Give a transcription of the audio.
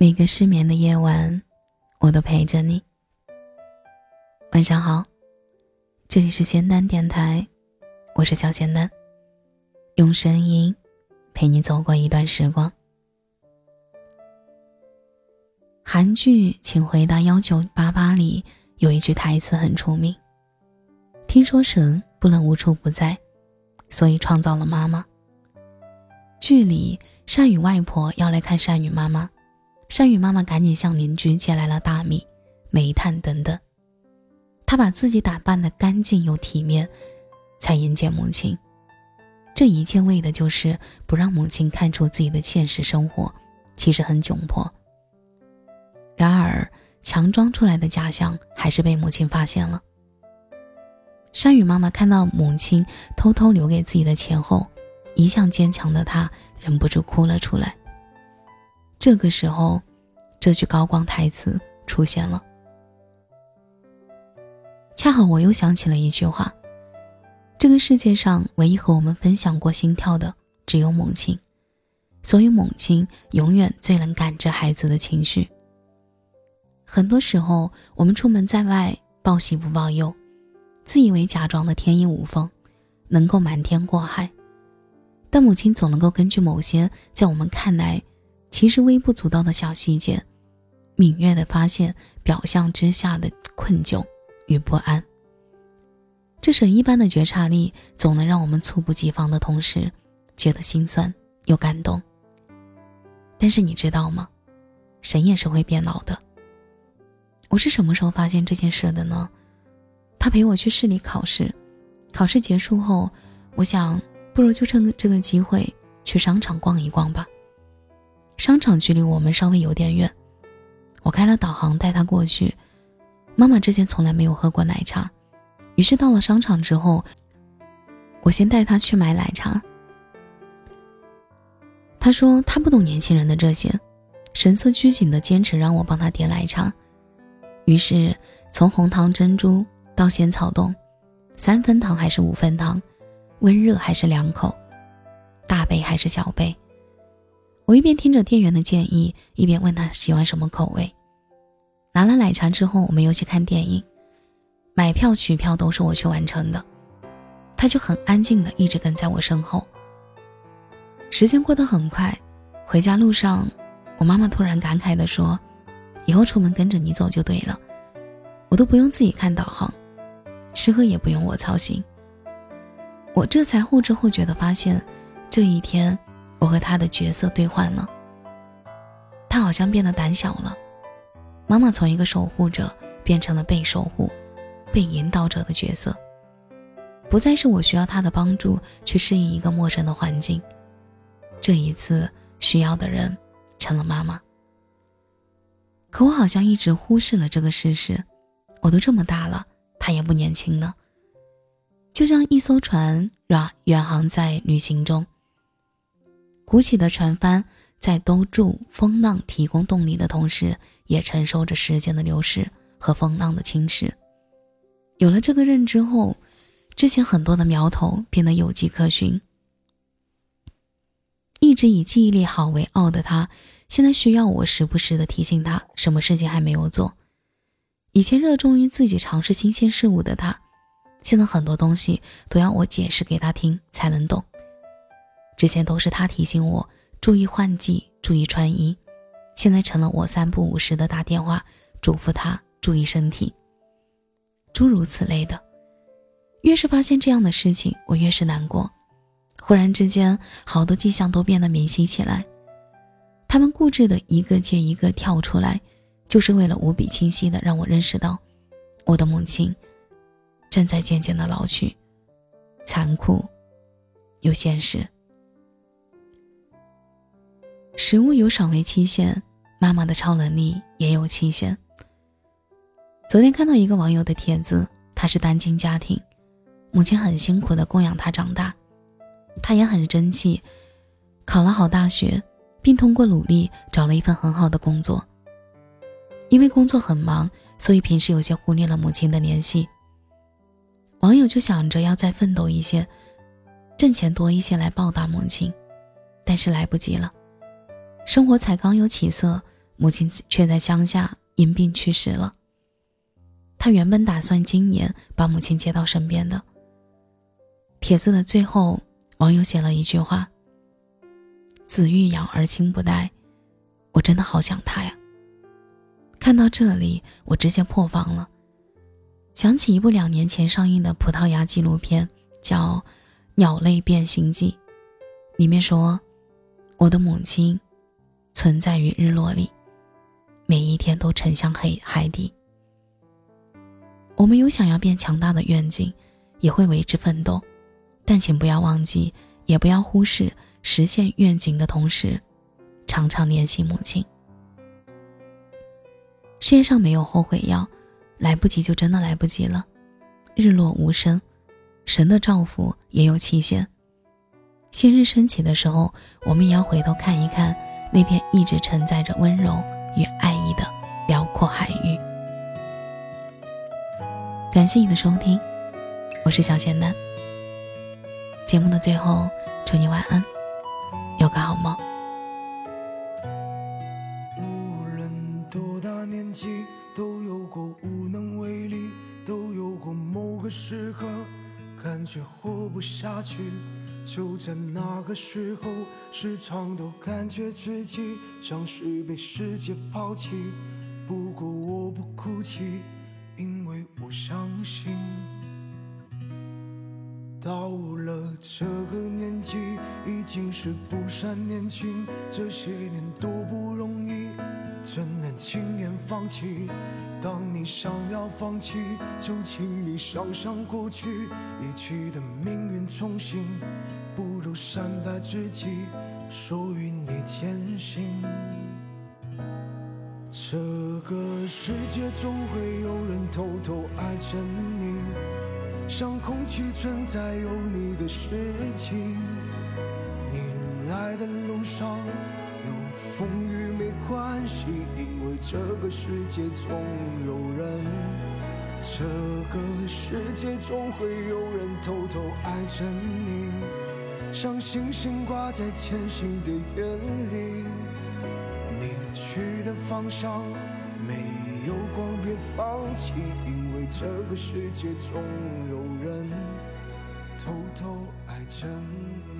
每个失眠的夜晚，我都陪着你。晚上好，这里是仙丹电台，我是小仙丹，用声音陪你走过一段时光。韩剧《请回答幺九八八》里有一句台词很出名：“听说神不能无处不在，所以创造了妈妈。”剧里善宇外婆要来看善宇妈妈。善宇妈妈赶紧向邻居借来了大米、煤炭等等。她把自己打扮的干净又体面，才迎接母亲。这一切为的就是不让母亲看出自己的现实生活其实很窘迫。然而，强装出来的假象还是被母亲发现了。善宇妈妈看到母亲偷偷留给自己的钱后，一向坚强的她忍不住哭了出来。这个时候，这句高光台词出现了。恰好我又想起了一句话：这个世界上唯一和我们分享过心跳的，只有母亲。所以，母亲永远最能感知孩子的情绪。很多时候，我们出门在外，报喜不报忧，自以为假装的天衣无缝，能够瞒天过海。但母亲总能够根据某些在我们看来。其实微不足道的小细节，敏锐的发现表象之下的困窘与不安。这神一般的觉察力，总能让我们猝不及防的同时，觉得心酸又感动。但是你知道吗？神也是会变老的。我是什么时候发现这件事的呢？他陪我去市里考试，考试结束后，我想不如就趁这个机会去商场逛一逛吧。商场距离我们稍微有点远，我开了导航带他过去。妈妈之前从来没有喝过奶茶，于是到了商场之后，我先带他去买奶茶。他说他不懂年轻人的这些，神色拘谨的坚持让我帮他点奶茶。于是从红糖珍珠到仙草冻，三分糖还是五分糖，温热还是凉口，大杯还是小杯。我一边听着店员的建议，一边问他喜欢什么口味。拿了奶茶之后，我们又去看电影，买票取票都是我去完成的，他就很安静的一直跟在我身后。时间过得很快，回家路上，我妈妈突然感慨的说：“以后出门跟着你走就对了，我都不用自己看导航，吃喝也不用我操心。”我这才后知后觉的发现，这一天。我和他的角色对换了，他好像变得胆小了。妈妈从一个守护者变成了被守护、被引导者的角色，不再是我需要他的帮助去适应一个陌生的环境。这一次需要的人成了妈妈，可我好像一直忽视了这个事实。我都这么大了，他也不年轻了。就像一艘船远远航在旅行中。鼓起的船帆在兜住风浪提供动力的同时，也承受着时间的流逝和风浪的侵蚀。有了这个认知后，之前很多的苗头变得有迹可循。一直以记忆力好为傲的他，现在需要我时不时的提醒他什么事情还没有做。以前热衷于自己尝试新鲜事物的他，现在很多东西都要我解释给他听才能懂。之前都是他提醒我注意换季、注意穿衣，现在成了我三不五时的打电话嘱咐他注意身体。诸如此类的，越是发现这样的事情，我越是难过。忽然之间，好多迹象都变得明晰起来，他们固执的一个接一个跳出来，就是为了无比清晰的让我认识到，我的母亲正在渐渐的老去，残酷又现实。食物有赏味期限，妈妈的超能力也有期限。昨天看到一个网友的帖子，他是单亲家庭，母亲很辛苦的供养他长大，他也很争气，考了好大学，并通过努力找了一份很好的工作。因为工作很忙，所以平时有些忽略了母亲的联系。网友就想着要再奋斗一些，挣钱多一些来报答母亲，但是来不及了。生活才刚有起色，母亲却在乡下因病去世了。他原本打算今年把母亲接到身边的。帖子的最后，网友写了一句话：“子欲养而亲不待。”我真的好想他呀。看到这里，我直接破防了，想起一部两年前上映的葡萄牙纪录片，叫《鸟类变形记》，里面说，我的母亲存在于日落里，每一天都沉向黑海底。我们有想要变强大的愿景，也会为之奋斗，但请不要忘记，也不要忽视实现愿景的同时，常常联系母亲。世界上没有后悔药，来不及就真的来不及了。日落无声，神的照拂也有期限。新日升起的时候，我们也要回头看一看那片一直承载着温柔与爱意的辽阔海域。感谢你的收听，我是小仙丹。节目的最后，祝你晚安，有个好梦。时刻感觉活不下去，就在那个时候，时常都感觉自己像是被世界抛弃。不过我不哭泣，因为我相信，到了这个年纪，已经是不善年轻。这些年多不容易，怎能轻言放弃？当你想要放弃，就请你想想过去一起的命运重新，如善待自己，属于你前行。这个世界总会有人偷偷爱着你，像空气存在有你的事情。你来的路上有风雨没关系。因为这个世界总有人，这个世界总会有人偷偷爱着你，像星星挂在前行的眼里。你去的方向没有光，别放弃，因为这个世界总有人偷偷爱着你。